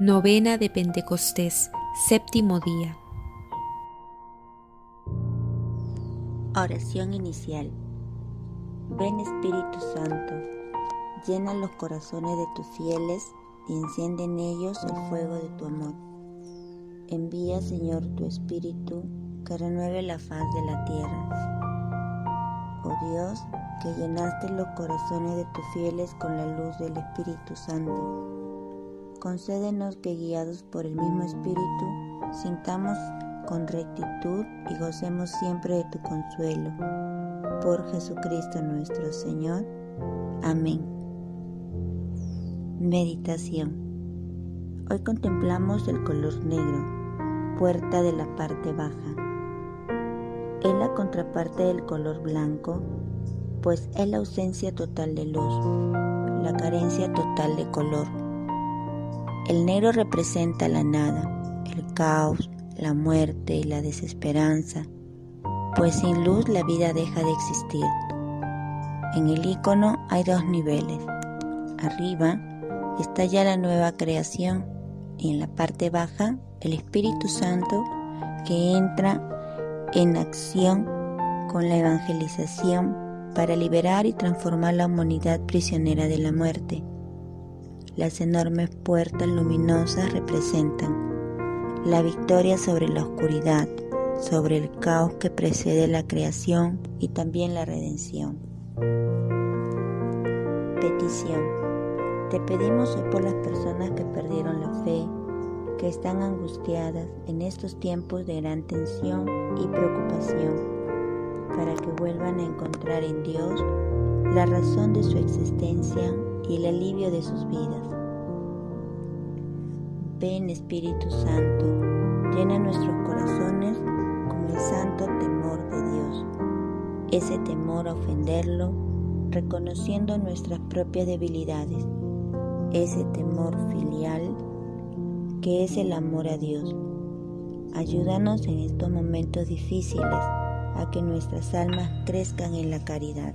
Novena de Pentecostés, séptimo día. Oración inicial. Ven Espíritu Santo, llena los corazones de tus fieles y enciende en ellos el fuego de tu amor. Envía, Señor, tu Espíritu que renueve la faz de la tierra. Oh Dios, que llenaste los corazones de tus fieles con la luz del Espíritu Santo concédenos que guiados por el mismo Espíritu, sintamos con rectitud y gocemos siempre de tu consuelo. Por Jesucristo nuestro Señor. Amén. Meditación. Hoy contemplamos el color negro, puerta de la parte baja. Es la contraparte del color blanco, pues es la ausencia total de luz, la carencia total de color el negro representa la nada, el caos, la muerte y la desesperanza, pues sin luz la vida deja de existir. En el icono hay dos niveles. Arriba está ya la nueva creación y en la parte baja el Espíritu Santo que entra en acción con la evangelización para liberar y transformar la humanidad prisionera de la muerte. Las enormes puertas luminosas representan la victoria sobre la oscuridad, sobre el caos que precede la creación y también la redención. Petición. Te pedimos hoy por las personas que perdieron la fe, que están angustiadas en estos tiempos de gran tensión y preocupación, para que vuelvan a encontrar en Dios la razón de su existencia y el alivio de sus vidas. Ven Espíritu Santo, llena nuestros corazones con el santo temor de Dios, ese temor a ofenderlo, reconociendo nuestras propias debilidades, ese temor filial que es el amor a Dios. Ayúdanos en estos momentos difíciles a que nuestras almas crezcan en la caridad.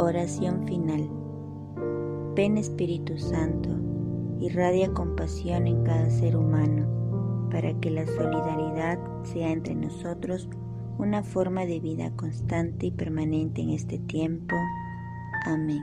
Oración final. Ven Espíritu Santo, irradia compasión en cada ser humano, para que la solidaridad sea entre nosotros una forma de vida constante y permanente en este tiempo. Amén.